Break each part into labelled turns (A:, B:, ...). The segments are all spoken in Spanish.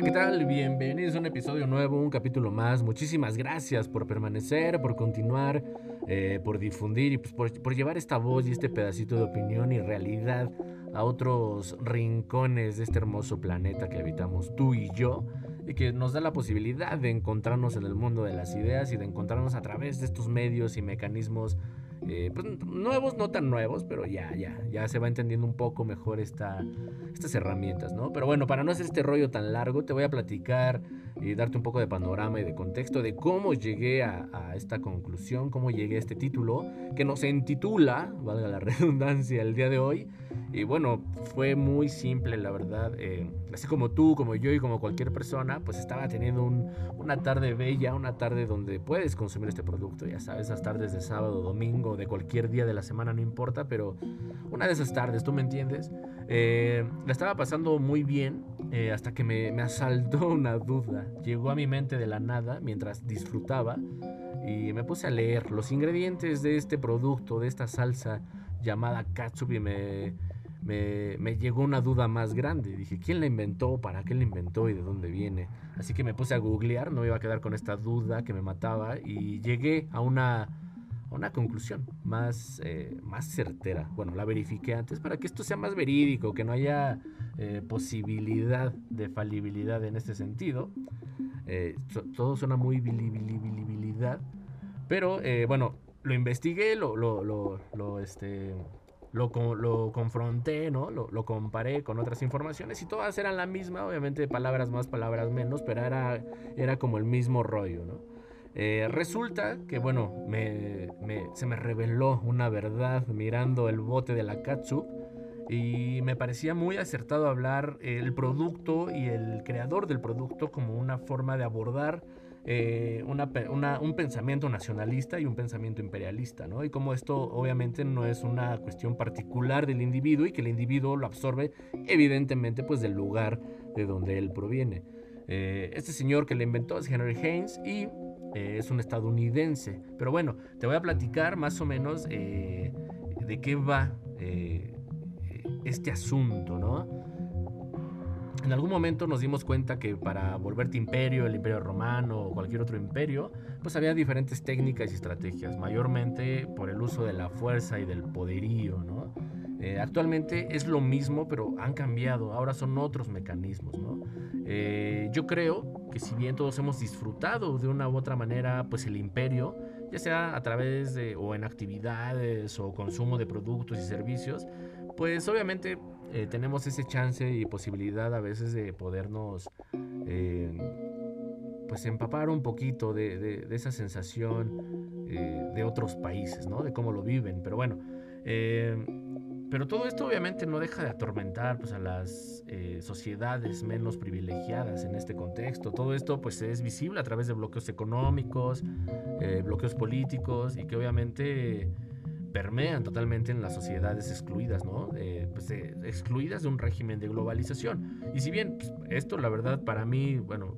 A: Hola, ¿qué tal? Bienvenidos a un episodio nuevo, un capítulo más. Muchísimas gracias por permanecer, por continuar, eh, por difundir y pues, por, por llevar esta voz y este pedacito de opinión y realidad a otros rincones de este hermoso planeta que habitamos tú y yo y que nos da la posibilidad de encontrarnos en el mundo de las ideas y de encontrarnos a través de estos medios y mecanismos eh, pues, nuevos, no tan nuevos, pero ya, ya, ya se va entendiendo un poco mejor esta, estas herramientas, ¿no? Pero bueno, para no hacer este rollo tan largo, te voy a platicar y darte un poco de panorama y de contexto de cómo llegué a, esta conclusión, cómo llegué a este título, que nos intitula, valga la redundancia, el día de hoy. Y bueno, fue muy simple, la verdad. Eh, así como tú, como yo y como cualquier persona, pues estaba teniendo una tarde bella, una tarde donde puedes consumir este producto, ya sabes, esas tardes de sábado, domingo, de cualquier día de la semana, no importa, pero una de esas tardes, ¿tú me entiendes? Eh, la estaba pasando muy bien eh, hasta que me, me asaltó una duda. Llegó a mi mente de la nada mientras disfrutaba y me puse a leer los ingredientes de este producto, de esta salsa llamada katsup y me, me, me, llegó una duda más grande. Dije, ¿quién la inventó? ¿Para qué la inventó? ¿Y de dónde viene? Así que me puse a googlear, no iba a quedar con esta duda que me mataba y llegué a una una conclusión más, eh, más certera. Bueno, la verifiqué antes para que esto sea más verídico, que no haya eh, posibilidad de falibilidad en este sentido. Eh, todo suena muy bilibilidad. Pero bueno, lo investigué, lo, lo, lo, lo este, lo, lo, confronté, ¿no? Lo, lo, comparé con otras informaciones y todas eran la misma, obviamente palabras más, palabras menos, pero era, era como el mismo rollo, ¿no? Eh, resulta que, bueno, se me reveló una verdad mirando el bote de la Katsu y me parecía muy acertado hablar el producto y el creador del producto como una forma de abordar eh, un pensamiento nacionalista y un pensamiento imperialista, ¿no? Y como esto obviamente no es una cuestión particular del individuo y que el individuo lo absorbe evidentemente pues del lugar de donde él proviene. Eh, este señor que le inventó es Henry Haynes y eh, es un estadounidense. Pero bueno, te voy a platicar más o menos de qué va este asunto, ¿no? En algún momento nos dimos cuenta que para volverte imperio, el imperio romano o cualquier otro imperio, pues había diferentes técnicas y estrategias, mayormente por el uso de la fuerza y del poderío, ¿no? actualmente es lo mismo, pero han cambiado, ahora son otros mecanismos, ¿no? yo creo que si bien todos hemos disfrutado de una u otra manera, pues el imperio, ya sea a través de o en actividades o consumo de productos y servicios, pues obviamente eh, tenemos ese chance y posibilidad a veces de podernos eh, pues empapar un poquito de, esa sensación eh, de otros países, ¿no? De cómo lo viven. Pero bueno, pero todo esto obviamente no deja de atormentar pues, a las sociedades menos privilegiadas en este contexto. Todo esto pues, es visible a través de bloqueos económicos, bloqueos políticos y que obviamente permean totalmente en las sociedades excluidas, ¿no? Pues, excluidas de un régimen de globalización. Y si bien pues, esto, la verdad, para mí, bueno,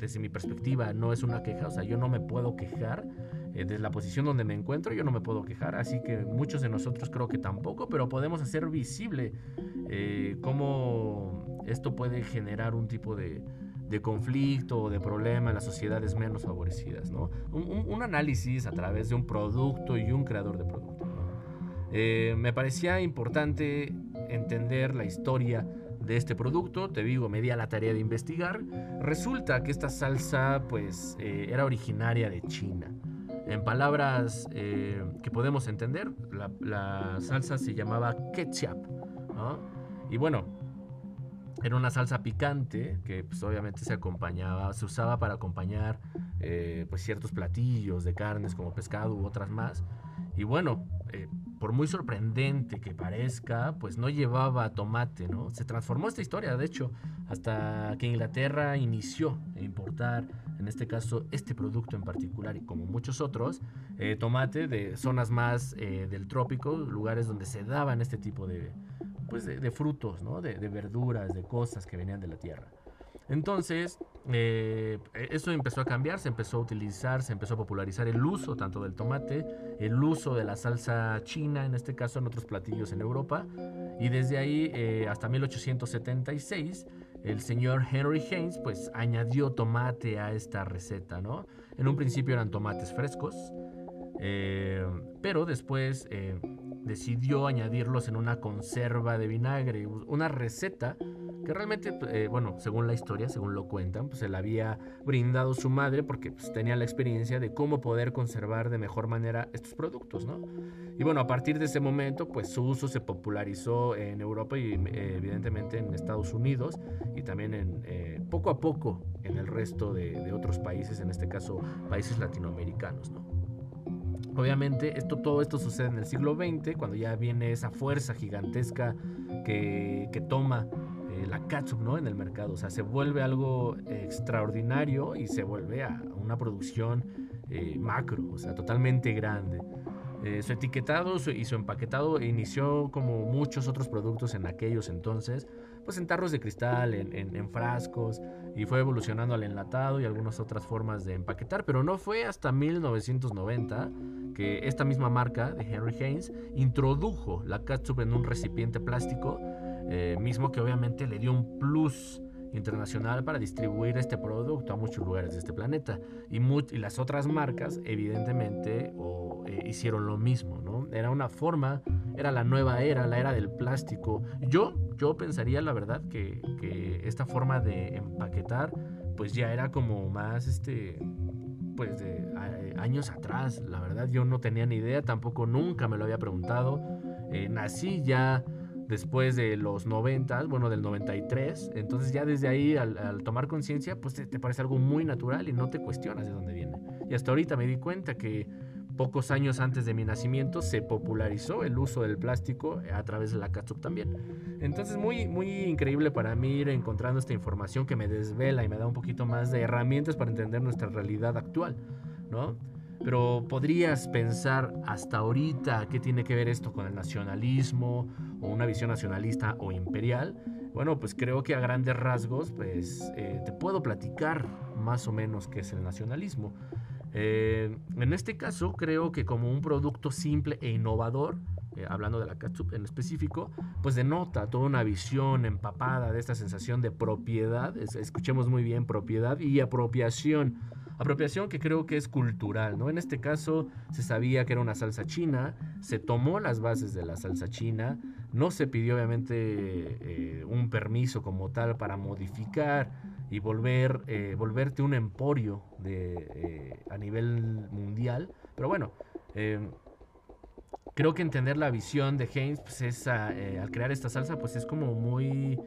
A: desde mi perspectiva, no es una queja, o sea, yo no me puedo quejar eh, desde la posición donde me encuentro yo no me puedo quejar, así que muchos de nosotros creo que tampoco, pero podemos hacer visible eh, cómo esto puede generar un tipo de, conflicto o de problema en las sociedades menos favorecidas. ¿no? Un, análisis a través de un producto y un creador de producto. Eh, me parecía importante entender la historia de este producto, te digo, me di a la tarea de investigar. Resulta que esta salsa pues era originaria de China. En palabras eh, que podemos entender, la, salsa se llamaba ketchup. Y bueno, era una salsa picante que pues, obviamente se acompañaba, se usaba para acompañar eh, pues, ciertos platillos de carnes como pescado u otras más. Y bueno, eh, por muy sorprendente que parezca, pues no llevaba tomate, ¿no? Se transformó esta historia, de hecho, hasta que Inglaterra inició a importar, en este caso, este producto en particular y como muchos otros, eh, tomate de zonas más del trópico, lugares donde se daban este tipo de, pues de, frutos, ¿no? De, de verduras, de cosas que venían de la tierra. Entonces, eh, eso empezó a cambiar, se empezó a utilizar, se empezó a popularizar el uso tanto del tomate, el uso de la salsa china, en este caso en otros platillos en Europa, y desde ahí eh, hasta 1876 el señor Henry Haynes pues añadió tomate a esta receta, ¿no? En un principio eran tomates frescos, eh, pero después eh, decidió añadirlos en una conserva de vinagre, una receta que realmente, eh, bueno, según la historia, según lo cuentan, pues se la había brindado su madre porque pues, tenía la experiencia de cómo poder conservar de mejor manera estos productos, ¿no? Y bueno, a partir de ese momento, pues su uso se popularizó en Europa y evidentemente en Estados Unidos y también en, poco a poco en el resto de otros países, en este caso países latinoamericanos, ¿no? Obviamente, esto, todo esto sucede en el siglo XX, cuando ya viene esa fuerza gigantesca que, toma eh, la catsup ¿no? en el mercado. O sea, se vuelve algo extraordinario y se vuelve a una producción eh, macro, o sea, totalmente grande. Eh, su etiquetado y su empaquetado inició como muchos otros productos en aquellos entonces, pues en tarros de cristal, en, frascos, y fue evolucionando al enlatado y algunas otras formas de empaquetar, pero no fue hasta 1990 que esta misma marca de Henry Haynes introdujo la catsup en un recipiente plástico, eh, mismo que obviamente le dio un plus internacional para distribuir este producto a muchos lugares de este planeta. Y, y las otras marcas, evidentemente, o, eh, hicieron lo mismo, ¿no? Era una forma, era la nueva era, la era del plástico. Yo, yo pensaría, la verdad, que, que esta forma de empaquetar, pues ya era como más, este, pues de años atrás, la verdad, yo no tenía ni idea, tampoco nunca me lo había preguntado. Eh, nací ya después de los 90, bueno, del 93. Entonces ya desde ahí, al, tomar conciencia, pues te, parece algo muy natural y no te cuestionas de dónde viene. Y hasta ahorita me di cuenta que pocos años antes de mi nacimiento se popularizó el uso del plástico a través de la catsup también. Entonces muy, muy increíble para mí ir encontrando esta información que me desvela y me da un poquito más de herramientas para entender nuestra realidad actual, ¿no? Pero podrías pensar hasta ahorita qué tiene que ver esto con el nacionalismo o una visión nacionalista o imperial. Bueno, pues creo que a grandes rasgos, pues eh, te puedo platicar más o menos qué es el nacionalismo. Eh, en este caso, creo que como un producto simple e innovador, eh, hablando de la ketchup en específico, pues denota toda una visión empapada de esta sensación de propiedad, escuchemos muy bien, propiedad y apropiación Apropiación que creo que es cultural, ¿no? En este caso se sabía que era una salsa china, se tomó las bases de la salsa china, no se pidió obviamente eh, un permiso como tal para modificar y volver, eh, volverte un emporio eh, a nivel mundial, pero bueno, creo que entender la visión de Haynes pues es al crear esta salsa pues es como muy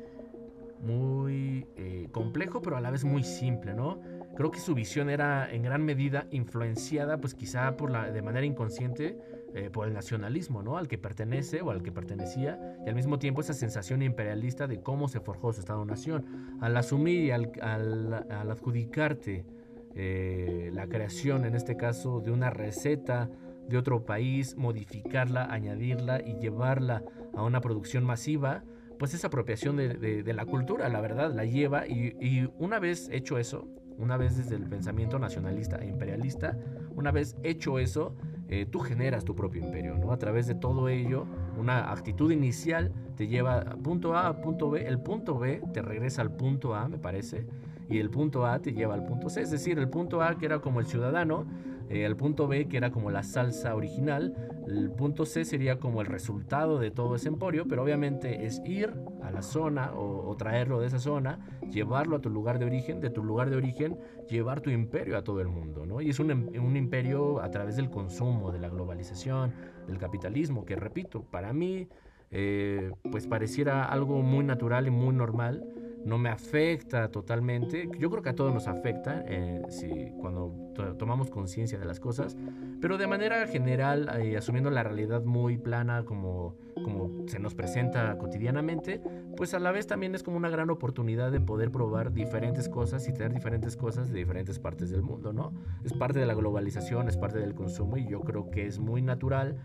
A: muy complejo pero a la vez muy simple, ¿no? Creo que su visión era en gran medida influenciada, pues quizá por la, de manera inconsciente, eh, por el nacionalismo, ¿no? Al que pertenece o al que pertenecía, y al mismo tiempo esa sensación imperialista de cómo se forjó su Estado-nación. Al asumir y al, adjudicarte eh, la creación, en este caso, de una receta de otro país, modificarla, añadirla y llevarla a una producción masiva, pues esa apropiación de, la cultura, la verdad, la lleva y, y una vez hecho eso, una vez desde el pensamiento nacionalista e imperialista, una vez hecho eso, eh, tú generas tu propio imperio, ¿no? A través de todo ello, una actitud inicial te lleva a punto A a punto B, el punto B te regresa al punto A, me parece, y el punto A te lleva al punto C, es decir, el punto A que era como el ciudadano, eh, el punto B que era como la salsa original, el punto C sería como el resultado de todo ese emporio, pero obviamente es ir a la zona o, traerlo de esa zona, llevarlo a tu lugar de origen, de tu lugar de origen, llevar tu imperio a todo el mundo, ¿no? Y es un, un imperio a través del consumo, de la globalización, del capitalismo, que repito, para mí, eh, pues pareciera algo muy natural y muy normal, no me afecta totalmente. Yo creo que a todos nos afecta eh, si, cuando tomamos conciencia de las cosas, pero de manera general, eh, asumiendo la realidad muy plana como, como se nos presenta cotidianamente, pues a la vez también es como una gran oportunidad de poder probar diferentes cosas y tener diferentes cosas de diferentes partes del mundo, ¿no? Es parte de la globalización, es parte del consumo y yo creo que es muy natural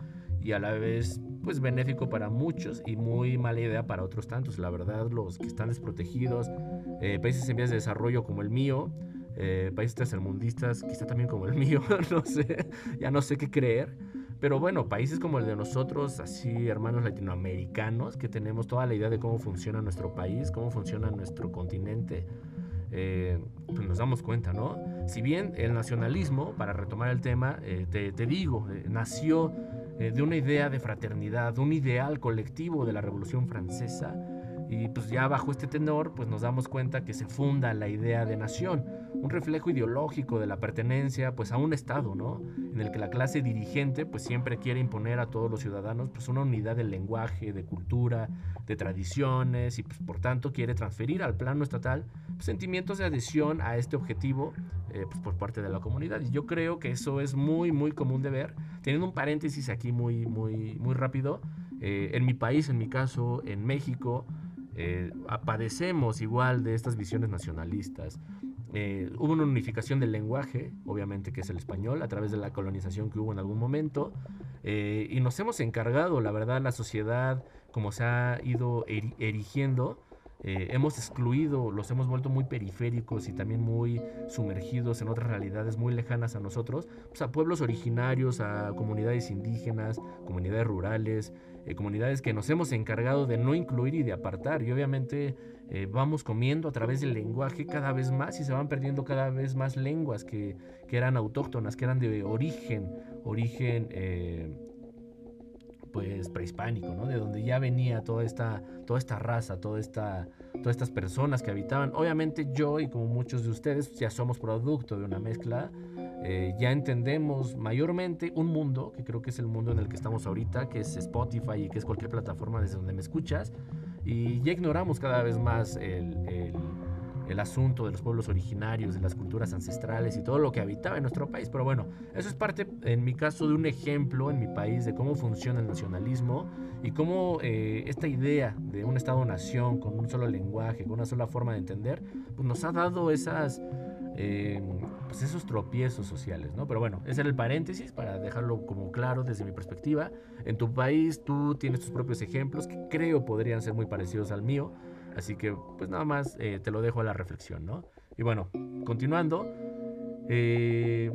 A: y a la vez pues benéfico para muchos y muy mala idea para otros tantos. La verdad, los que están desprotegidos, eh, países en vías de desarrollo como el mío, eh, países tercermundistas, quizá también como el mío, no sé, ya no sé qué creer. Pero bueno, países como el de nosotros, así hermanos latinoamericanos, que tenemos toda la idea de cómo funciona nuestro país, cómo funciona nuestro continente, eh, pues nos damos cuenta, ¿no? Si bien el nacionalismo, para retomar el tema, eh, te, digo, eh, nació de una idea de fraternidad, de un ideal colectivo de la Revolución Francesa, y pues ya bajo este tenor, pues nos damos cuenta que se funda la idea de nación, un reflejo ideológico de la pertenencia pues a un Estado, ¿no? En el que la clase dirigente pues siempre quiere imponer a todos los ciudadanos pues una unidad del lenguaje, de cultura, de tradiciones y pues por tanto quiere transferir al plano estatal pues, sentimientos de adhesión a este objetivo eh, pues, por parte de la comunidad. Y yo creo que eso es muy, muy común de ver. Teniendo un paréntesis aquí muy, muy, muy rápido, eh, en mi país, en mi caso, en México, eh, padecemos igual de estas visiones nacionalistas. Eh, hubo una unificación del lenguaje, obviamente que es el español, a través de la colonización que hubo en algún momento, eh, y nos hemos encargado, la verdad, la sociedad, como se ha ido erigiendo, eh, hemos excluido, los hemos vuelto muy periféricos y también muy sumergidos en otras realidades muy lejanas a nosotros, pues a pueblos originarios, a comunidades indígenas, comunidades rurales, eh, comunidades que nos hemos encargado de no incluir y de apartar. Y obviamente eh, vamos comiendo a través del lenguaje cada vez más y se van perdiendo cada vez más lenguas que, que eran autóctonas, que eran de origen, origen pues prehispánico, ¿no? De donde ya venía toda esta, toda esta raza, toda esta, todas estas personas que habitaban. Obviamente yo y como muchos de ustedes ya somos producto de una mezcla, eh, ya entendemos mayormente un mundo, que creo que es el mundo en el que estamos ahorita, que es Spotify y que es cualquier plataforma desde donde me escuchas, y ya ignoramos cada vez más el el asunto de los pueblos originarios, de las culturas ancestrales y todo lo que habitaba en nuestro país. Pero bueno, eso es parte, en mi caso, de un ejemplo en mi país de cómo funciona el nacionalismo y cómo eh, esta idea de un Estado-nación con un solo lenguaje, con una sola forma de entender, pues nos ha dado esas... Eh, pues esos tropiezos sociales, ¿no? Pero bueno, ese era el paréntesis para dejarlo como claro desde mi perspectiva. En tu país tú tienes tus propios ejemplos que creo podrían ser muy parecidos al mío. Así que pues nada más eh, te lo dejo a la reflexión, ¿no? Y bueno, continuando, eh,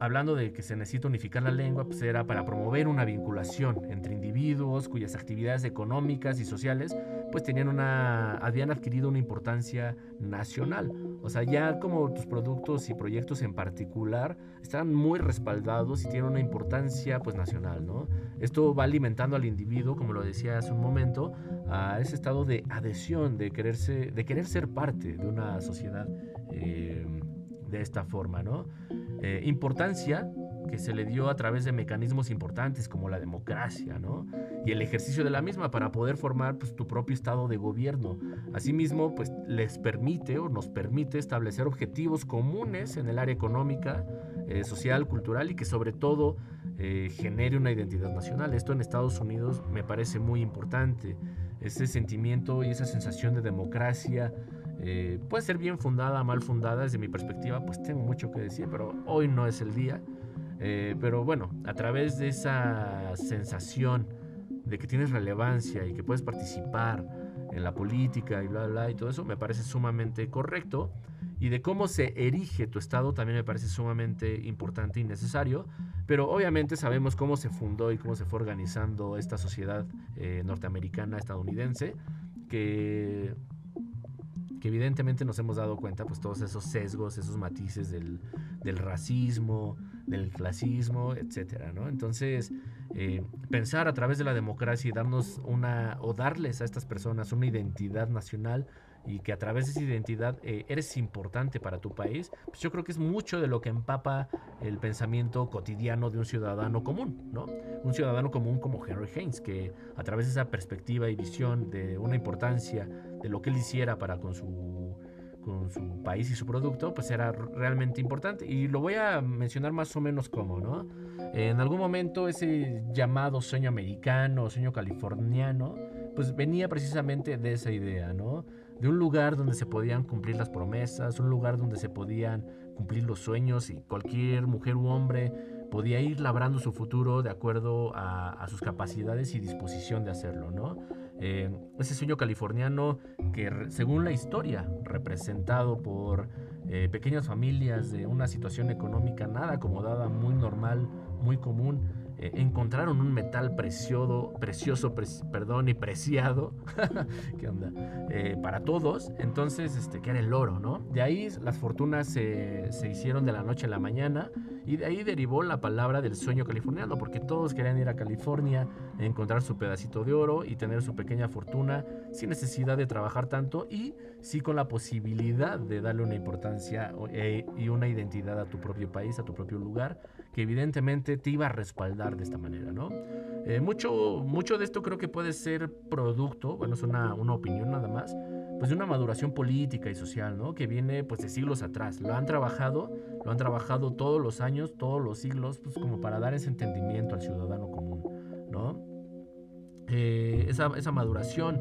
A: hablando de que se necesita unificar la lengua, pues era para promover una vinculación entre individuos cuyas actividades económicas y sociales pues tenían una, habían adquirido una importancia nacional. O sea, ya como tus productos y proyectos en particular están muy respaldados y tienen una importancia pues nacional, ¿no? Esto va alimentando al individuo, como lo decía hace un momento, a ese estado de adhesión, de, quererse, de querer ser parte de una sociedad eh, de esta forma, ¿no? Eh, importancia que se le dio a través de mecanismos importantes como la democracia, ¿no? Y el ejercicio de la misma para poder formar pues, tu propio estado de gobierno. Asimismo, pues les permite o nos permite establecer objetivos comunes en el área económica, eh, social, cultural y que sobre todo eh, genere una identidad nacional. Esto en Estados Unidos me parece muy importante. Ese sentimiento y esa sensación de democracia eh, puede ser bien fundada, mal fundada, desde mi perspectiva, pues tengo mucho que decir, pero hoy no es el día. Eh, pero bueno, a través de esa sensación de que tienes relevancia y que puedes participar en la política y bla, bla, y todo eso, me parece sumamente correcto. Y de cómo se erige tu Estado también me parece sumamente importante y necesario. Pero obviamente sabemos cómo se fundó y cómo se fue organizando esta sociedad eh, norteamericana, estadounidense, que evidentemente nos hemos dado cuenta, pues todos esos sesgos, esos matices del racismo, del clasismo, etcétera, ¿no? Entonces, eh, pensar a través de la democracia y darnos una, o darles a estas personas una identidad nacional y que a través de esa identidad eh, eres importante para tu país, pues yo creo que es mucho de lo que empapa el pensamiento cotidiano de un ciudadano común, ¿no? Un ciudadano común como Henry Haynes, que a través de esa perspectiva y visión de una importancia de lo que él hiciera para con su con su país y su producto, pues era realmente importante. Y lo voy a mencionar más o menos como, ¿no? En algún momento ese llamado sueño americano, sueño californiano, pues venía precisamente de esa idea, ¿no? de un lugar donde se podían cumplir las promesas, un lugar donde se podían cumplir los sueños y cualquier mujer u hombre podía ir labrando su futuro de acuerdo a, sus capacidades y disposición de hacerlo, ¿no? Eh, ese sueño californiano que según la historia, representado por eh, pequeñas familias de una situación económica nada acomodada, muy normal, muy común, eh, encontraron un metal precioso, precioso perdón, y preciado, para todos, entonces, este, que era el oro, ¿no? De ahí las fortunas se hicieron de la noche a la mañana y de ahí derivó la palabra del sueño californiano, porque todos querían ir a California, encontrar su pedacito de oro y tener su pequeña fortuna sin necesidad de trabajar tanto y sí con la posibilidad de darle una importancia eh, y una identidad a tu propio país, a tu propio lugar, que evidentemente te iba a respaldar de esta manera, ¿no? Eh, mucho, mucho de esto creo que puede ser producto, bueno, es una, una opinión nada más, pues de una maduración política y social, ¿no? Que viene pues de siglos atrás. Lo han trabajado, lo han trabajado todos los años, todos los siglos, pues como para dar ese entendimiento al ciudadano común, ¿no? Eh, esa, esa, maduración,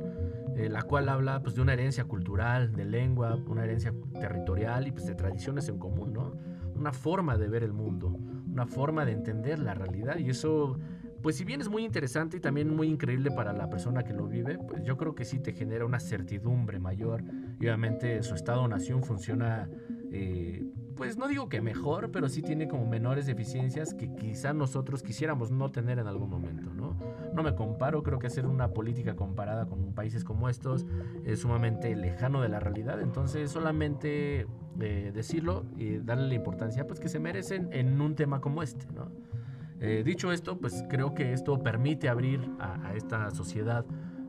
A: eh, la cual habla pues de una herencia cultural, de lengua, una herencia territorial y pues de tradiciones en común, ¿no? Una forma de ver el mundo, una forma de entender la realidad y eso pues si bien es muy interesante y también muy increíble para la persona que lo vive, pues yo creo que sí te genera una certidumbre mayor. Y obviamente su estado-nación funciona, eh, pues no digo que mejor, pero sí tiene como menores deficiencias que quizá nosotros quisiéramos no tener en algún momento, ¿no? No me comparo, creo que hacer una política comparada con países como estos es sumamente lejano de la realidad, entonces solamente eh, decirlo y darle la importancia pues que se merecen en un tema como este, ¿no? Eh, dicho esto, pues creo que esto permite abrir a, esta sociedad,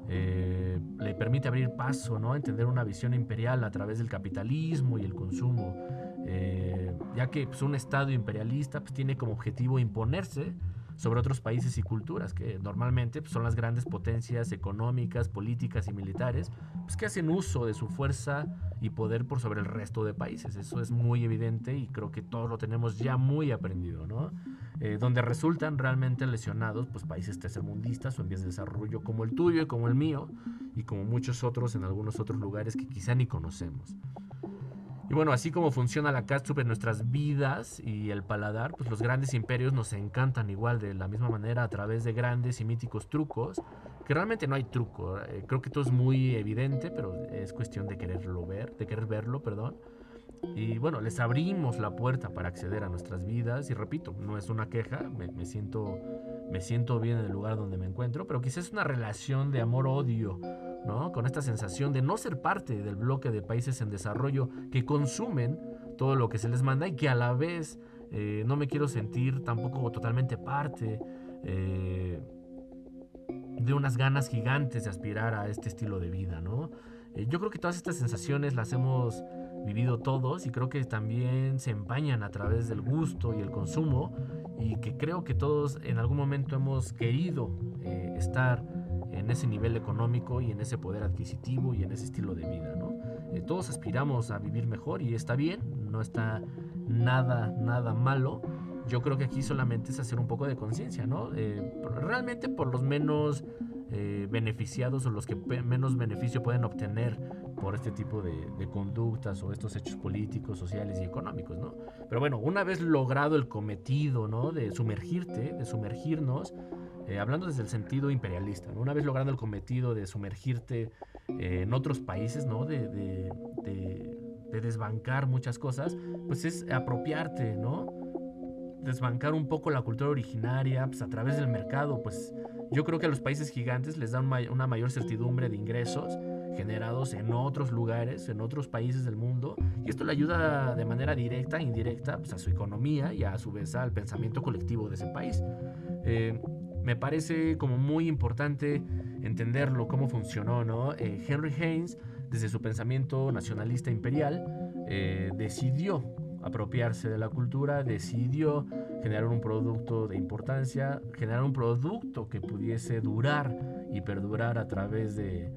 A: eh, le permite abrir paso, ¿no? Entender una visión imperial a través del capitalismo y el consumo, eh, ya que pues, un Estado imperialista pues, tiene como objetivo imponerse sobre otros países y culturas, que normalmente pues, son las grandes potencias económicas, políticas y militares, pues, que hacen uso de su fuerza y poder por sobre el resto de países. Eso es muy evidente y creo que todos lo tenemos ya muy aprendido, ¿no? Eh, donde resultan realmente lesionados pues, países tercermundistas o en vías de desarrollo como el tuyo y como el mío, y como muchos otros en algunos otros lugares que quizá ni conocemos. Y bueno, así como funciona la catsup en nuestras vidas y el paladar, pues los grandes imperios nos encantan igual de la misma manera a través de grandes y míticos trucos, que realmente no hay truco. Eh, creo que todo es muy evidente, pero es cuestión de quererlo ver, de querer verlo, perdón. Y bueno, les abrimos la puerta para acceder a nuestras vidas y repito, no es una queja, me, me siento me siento bien en el lugar donde me encuentro, pero quizás es una relación de amor-odio con esta sensación de no ser parte del bloque de países en desarrollo que consumen todo lo que se les manda y que a la vez eh, no me quiero sentir tampoco totalmente parte eh, de unas ganas gigantes de aspirar a este estilo de vida, ¿no? Eh, yo creo que todas estas sensaciones las hemos vivido todos y creo que también se empañan a través del gusto y el consumo y que creo que todos en algún momento hemos querido estar en ese nivel económico y en ese poder adquisitivo y en ese estilo de vida, ¿no? Eh, todos aspiramos a vivir mejor y está bien, no está nada, nada malo. Yo creo que aquí solamente es hacer un poco de conciencia, ¿no? Eh, realmente por los menos eh, beneficiados o los que menos beneficio pueden obtener por este tipo de, de, conductas o estos hechos políticos, sociales y económicos, ¿no? Pero bueno, una vez logrado el cometido, ¿no? De sumergirte, de sumergirnos, eh, hablando desde el sentido imperialista, una vez logrando el cometido de sumergirte eh, en otros países, ¿no? De, de, de, desbancar muchas cosas, pues es apropiarte, ¿no? desbancar un poco la cultura originaria pues, a través del mercado, pues yo creo que a los países gigantes les da una mayor certidumbre de ingresos generados en otros lugares, en otros países del mundo, y esto le ayuda de manera directa e indirecta pues, a su economía y a su vez al pensamiento colectivo de ese país. Eh, me parece como muy importante entenderlo, cómo funcionó, ¿no? Eh, Henry Haynes, desde su pensamiento nacionalista imperial, eh, decidió apropiarse de la cultura, decidió generar un producto de importancia, generar un producto que pudiese durar y perdurar a través de,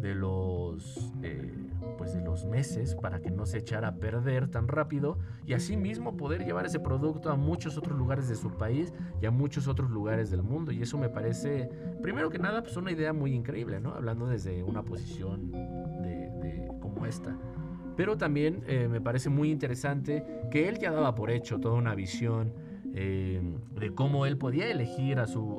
A: de los eh, pues de los meses para que no se echara a perder tan rápido y asimismo poder llevar ese producto a muchos otros lugares de su país y a muchos otros lugares del mundo. Y eso me parece primero que nada pues una idea muy increíble no hablando desde una posición de, como esta. Pero también eh, me parece muy interesante que él ya daba por hecho toda una visión eh, de cómo él podía elegir a su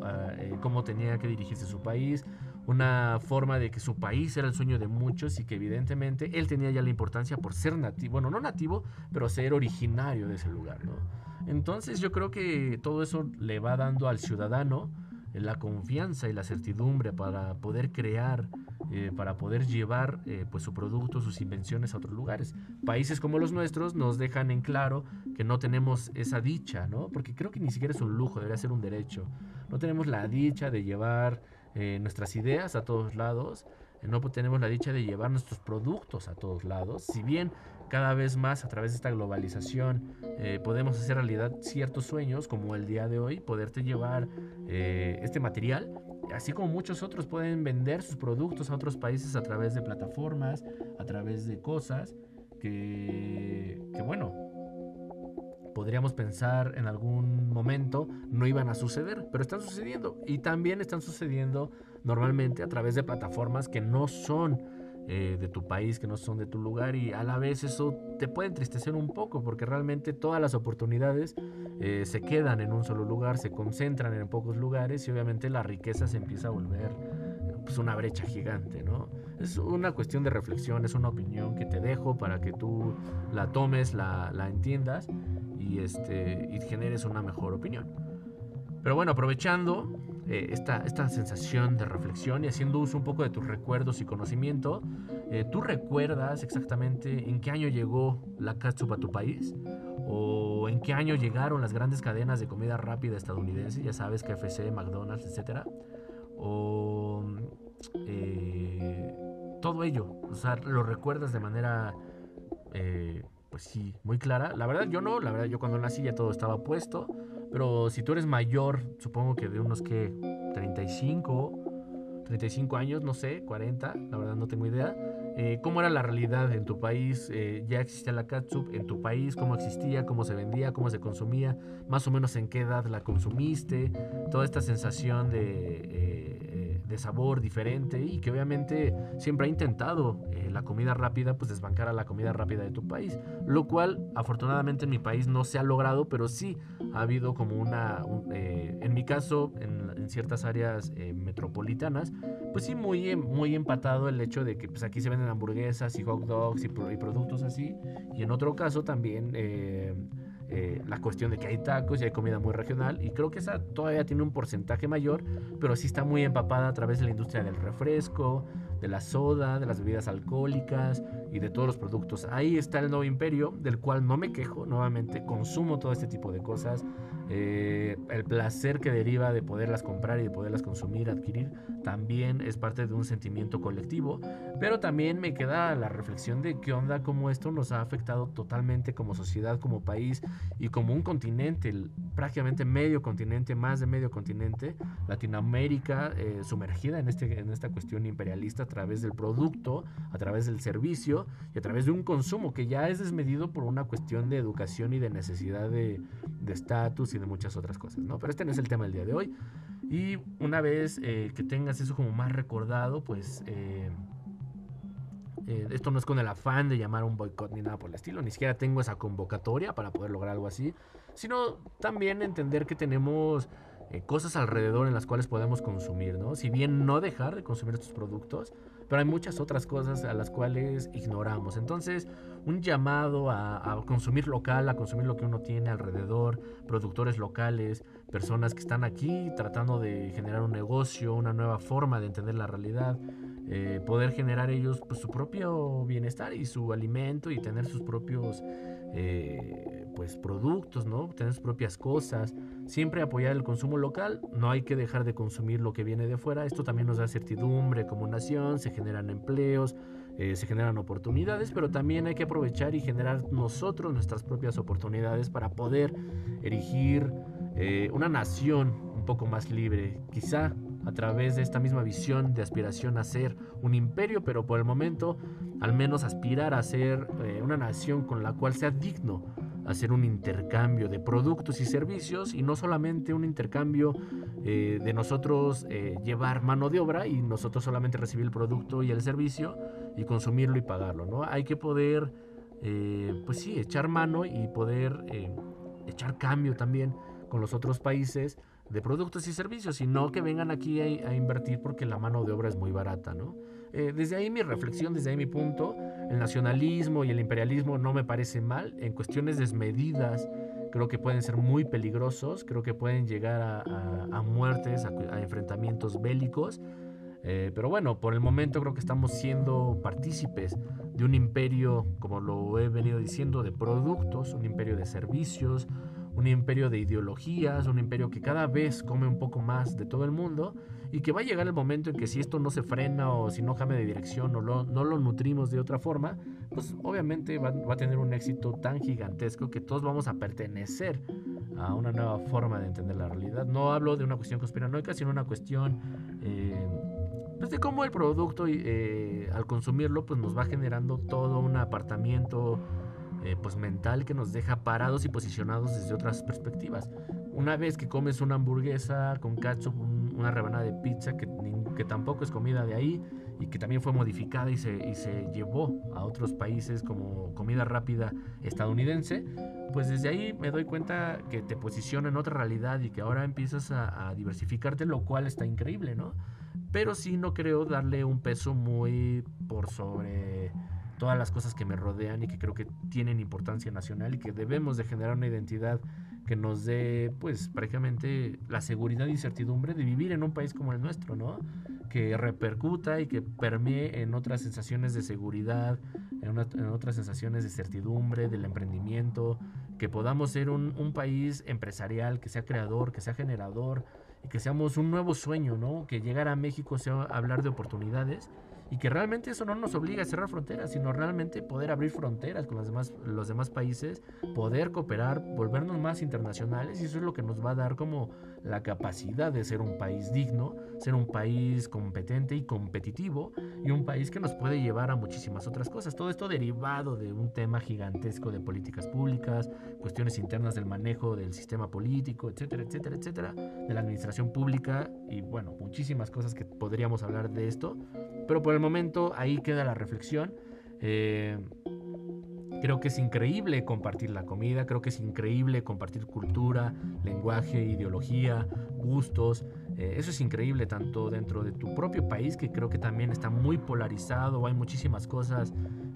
A: cómo tenía que dirigirse a su país una forma de que su país era el sueño de muchos y que evidentemente él tenía ya la importancia por ser nativo, bueno, no nativo, pero ser originario de ese lugar, ¿no? Entonces yo creo que todo eso le va dando al ciudadano la confianza y la certidumbre para poder crear, eh, para poder llevar eh, pues su producto, sus invenciones a otros lugares. Países como los nuestros nos dejan en claro que no tenemos esa dicha, ¿no? Porque creo que ni siquiera es un lujo, debería ser un derecho. No tenemos la dicha de llevar eh, nuestras ideas a todos lados, no tenemos la dicha de llevar nuestros productos a todos lados. Si bien cada vez más a través de esta globalización eh, podemos hacer realidad ciertos sueños, como el día de hoy, poderte llevar eh, este material, así como muchos otros pueden vender sus productos a otros países a través de plataformas, a través de cosas que bueno, podríamos pensar en algún momento no iban a suceder, pero están sucediendo y también están sucediendo normalmente a través de plataformas que no son eh, de tu país, que no son de tu lugar y a la vez eso te puede entristecer un poco porque realmente todas las oportunidades eh, se quedan en un solo lugar, se concentran en pocos lugares y obviamente la riqueza se empieza a volver pues, una brecha gigante, ¿no? Es una cuestión de reflexión, es una opinión que te dejo para que tú la tomes, la, la entiendas y, este, y generes una mejor opinión. Pero bueno, aprovechando eh, esta, esta sensación de reflexión y haciendo uso un poco de tus recuerdos y conocimiento, eh, ¿tú recuerdas exactamente en qué año llegó la ketchup a tu país? ¿O en qué año llegaron las grandes cadenas de comida rápida estadounidense? Ya sabes, KFC, McDonald's, etc. ¿O eh, todo ello? O sea, ¿lo recuerdas de manera pues sí, muy clara. La verdad yo no, la verdad yo cuando nací ya todo estaba puesto, pero si tú eres mayor, supongo que de unos que 35, 35 años, no sé, 40, la verdad no tengo idea. Eh, ¿Cómo era la realidad en tu país? Eh, ¿Ya existía la catsup en tu país? ¿Cómo existía? ¿Cómo se vendía? ¿Cómo se consumía? ¿Más o menos en qué edad la consumiste? Toda esta sensación de... Eh, de sabor diferente y que obviamente siempre ha intentado eh, la comida rápida pues desbancar a la comida rápida de tu país, lo cual afortunadamente en mi país no se ha logrado, pero sí ha habido como una, eh, en mi caso, en, ciertas áreas eh, metropolitanas, pues sí muy, muy empatado el hecho de que pues aquí se venden hamburguesas y hot dogs y, y productos así, y en otro caso también eh, la cuestión de que hay tacos y hay comida muy regional y creo que esa todavía tiene un porcentaje mayor, pero sí está muy empapada a través de la industria del refresco, de la soda, de las bebidas alcohólicas y de todos los productos. Ahí está el nuevo imperio, del cual no me quejo, nuevamente consumo todo este tipo de cosas. Eh, el placer que deriva de poderlas comprar y de poderlas consumir, adquirir, también es parte de un sentimiento colectivo, pero también me queda la reflexión de qué onda, cómo esto nos ha afectado totalmente como sociedad, como país y como un continente, prácticamente medio continente, más de medio continente, Latinoamérica eh, sumergida en, este, en esta cuestión imperialista a través del producto, a través del servicio y a través de un consumo que ya es desmedido por una cuestión de educación y de necesidad de estatus y de muchas otras cosas, ¿no? Pero este no es el tema del día de hoy. Y una vez eh, que tengas eso como más recordado, pues eh, esto no es con el afán de llamar un boicot ni nada por el estilo, ni siquiera tengo esa convocatoria para poder lograr algo así, sino también entender que tenemos cosas alrededor en las cuales podemos consumir, ¿no? Si bien no dejar de consumir estos productos, pero hay muchas otras cosas a las cuales ignoramos. Entonces, un llamado a, consumir local, a consumir lo que uno tiene alrededor, productores locales, personas que están aquí tratando de generar un negocio, una nueva forma de entender la realidad, eh, poder generar ellos pues, su propio bienestar y su alimento y tener sus propios eh, pues productos, ¿no? Tener sus propias cosas. Siempre apoyar el consumo local. No hay que dejar de consumir lo que viene de fuera. Esto también nos da certidumbre como nación. Se generan empleos. Eh, se generan oportunidades, pero también hay que aprovechar y generar nosotros nuestras propias oportunidades para poder erigir eh, una nación un poco más libre, quizá a través de esta misma visión de aspiración a ser un imperio, pero por el momento al menos aspirar a ser eh, una nación con la cual sea digno hacer un intercambio de productos y servicios y no solamente un intercambio eh, de nosotros eh, llevar mano de obra y nosotros solamente recibir el producto y el servicio y consumirlo y pagarlo, ¿no? Hay que poder, pues sí, echar mano y poder echar cambio también con los otros países de productos y servicios, y no que vengan aquí a, invertir porque la mano de obra es muy barata, ¿no? Eh, desde ahí mi reflexión, desde ahí mi punto, el nacionalismo y el imperialismo no me parece mal. En cuestiones desmedidas creo que pueden ser muy peligrosos, creo que pueden llegar a, muertes, a, enfrentamientos bélicos. Eh, pero bueno, por el momento creo que estamos siendo partícipes de un imperio, como lo he venido diciendo, de productos, un imperio de servicios, un imperio de ideologías, un imperio que cada vez come un poco más de todo el mundo y que va a llegar el momento en que si esto no se frena o si no cambia de dirección o no lo nutrimos de otra forma, pues obviamente va, a tener un éxito tan gigantesco que todos vamos a pertenecer a una nueva forma de entender la realidad. No hablo de una cuestión conspiranoica, sino una cuestión eh, pues de cómo el producto eh, al consumirlo pues nos va generando todo un apartamiento eh, pues mental que nos deja parados y posicionados desde otras perspectivas. Una vez que comes una hamburguesa con ketchup, una rebanada de pizza que, que tampoco es comida de ahí y que también fue modificada y se, y se llevó a otros países como comida rápida estadounidense, pues desde ahí me doy cuenta que te posiciona en otra realidad y que ahora empiezas a, a diversificarte, lo cual está increíble, ¿no? Pero sí no creo darle un peso muy por sobre todas las cosas que me rodean y que creo que tienen importancia nacional y que debemos de generar una identidad que nos dé, pues, prácticamente la seguridad y certidumbre de vivir en un país como el nuestro, ¿no? Que repercuta y que permee en otras sensaciones de seguridad, en, otras sensaciones de certidumbre, del emprendimiento, que podamos ser un, un, país empresarial, que sea creador, que sea generador y que seamos un nuevo sueño, ¿no? Que llegar a México sea hablar de oportunidades y que realmente eso no nos obliga a cerrar fronteras, sino realmente poder abrir fronteras con los demás, los demás países, poder cooperar, volvernos más internacionales y eso es lo que nos va a dar como la capacidad de ser un país digno, ser un país competente y competitivo y un país que nos puede llevar a muchísimas otras cosas. Todo esto derivado de un tema gigantesco de políticas públicas, cuestiones internas del manejo del sistema político, etcétera, etcétera, etcétera, de la administración pública y bueno, muchísimas cosas que podríamos hablar de esto pero por el momento ahí queda la reflexión. Eh, creo que es increíble compartir la comida, creo que es increíble compartir cultura, lenguaje, ideología, gustos. Eh, eso es increíble tanto dentro de tu propio país, que creo que también está muy polarizado, hay muchísimas cosas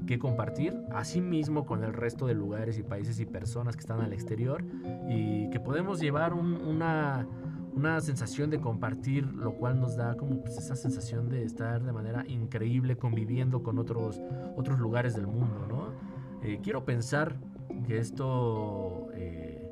A: que compartir, asimismo con el resto de lugares y países y personas que están al exterior y que podemos llevar una una sensación de compartir, lo cual nos da como pues, esa sensación de estar de manera increíble conviviendo con otros, otros lugares del mundo, ¿no? Eh, quiero pensar que esto eh,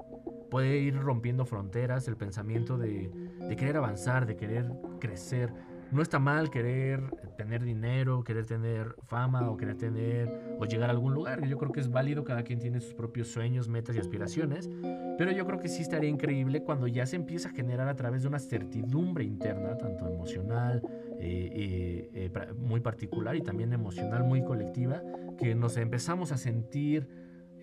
A: puede ir rompiendo fronteras, el pensamiento de, de querer avanzar, de querer crecer, no está mal querer tener dinero, querer tener fama o querer tener o llegar a algún lugar. Yo creo que es válido, cada quien tiene sus propios sueños, metas y aspiraciones, pero yo creo que sí estaría increíble cuando ya se empieza a generar a través de una certidumbre interna, tanto emocional, eh, eh, muy particular y también emocional, muy colectiva, que nos empezamos a sentir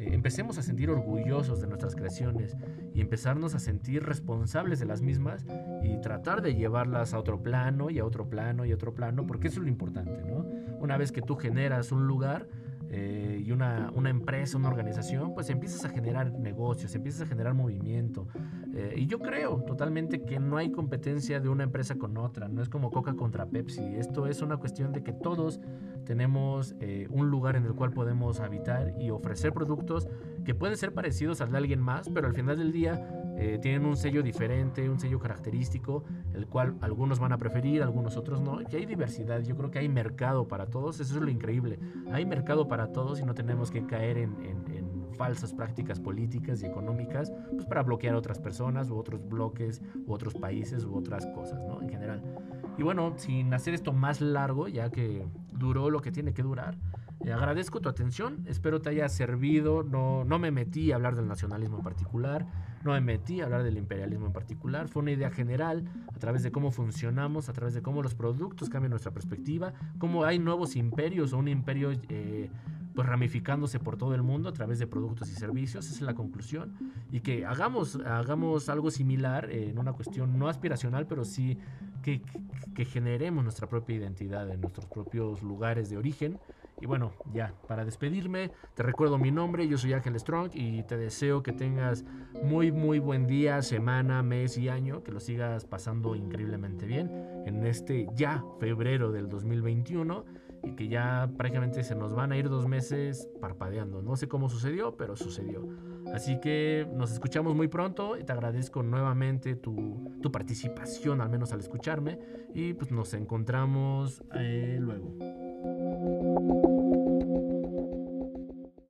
A: eh, empecemos a sentir orgullosos de nuestras creaciones y empezarnos a sentir responsables de las mismas y tratar de llevarlas a otro plano y a otro plano y a otro plano, porque eso es lo importante, ¿no? Una vez que tú generas un lugar, eh, y una, una, empresa, una organización, pues empiezas a generar negocios, empiezas a generar movimiento. Eh, y yo creo totalmente que no hay competencia de una empresa con otra, no es como Coca contra Pepsi, esto es una cuestión de que todos tenemos eh, un lugar en el cual podemos habitar y ofrecer productos que pueden ser parecidos al de alguien más, pero al final del día eh, tienen un sello diferente, un sello característico, el cual algunos van a preferir, algunos otros no. Y hay diversidad, yo creo que hay mercado para todos, eso es lo increíble. Hay mercado para todos y no tenemos que caer en, en, falsas prácticas políticas y económicas pues para bloquear a otras personas u otros bloques u otros países u otras cosas, ¿no? En general. Y bueno, sin hacer esto más largo, ya que duró lo que tiene que durar, eh, agradezco tu atención, espero te haya servido, no, no me metí a hablar del nacionalismo en particular, no me metí a hablar del imperialismo en particular, fue una idea general a través de cómo funcionamos, a través de cómo los productos cambian nuestra perspectiva, cómo hay nuevos imperios o un imperio eh, pues ramificándose por todo el mundo a través de productos y servicios, esa es la conclusión, y que hagamos, hagamos algo similar en una cuestión no aspiracional, pero sí que, que generemos nuestra propia identidad en nuestros propios lugares de origen y bueno, ya, para despedirme, te recuerdo mi nombre, yo soy Ángel Strong y te deseo que tengas muy, muy buen día, semana, mes y año, que lo sigas pasando increíblemente bien en este ya febrero del 2021 y que ya prácticamente se nos van a ir dos meses parpadeando. No sé cómo sucedió, pero sucedió. Así que nos escuchamos muy pronto y te agradezco nuevamente tu, tu participación, al menos al escucharme. Y pues nos encontramos eh, luego.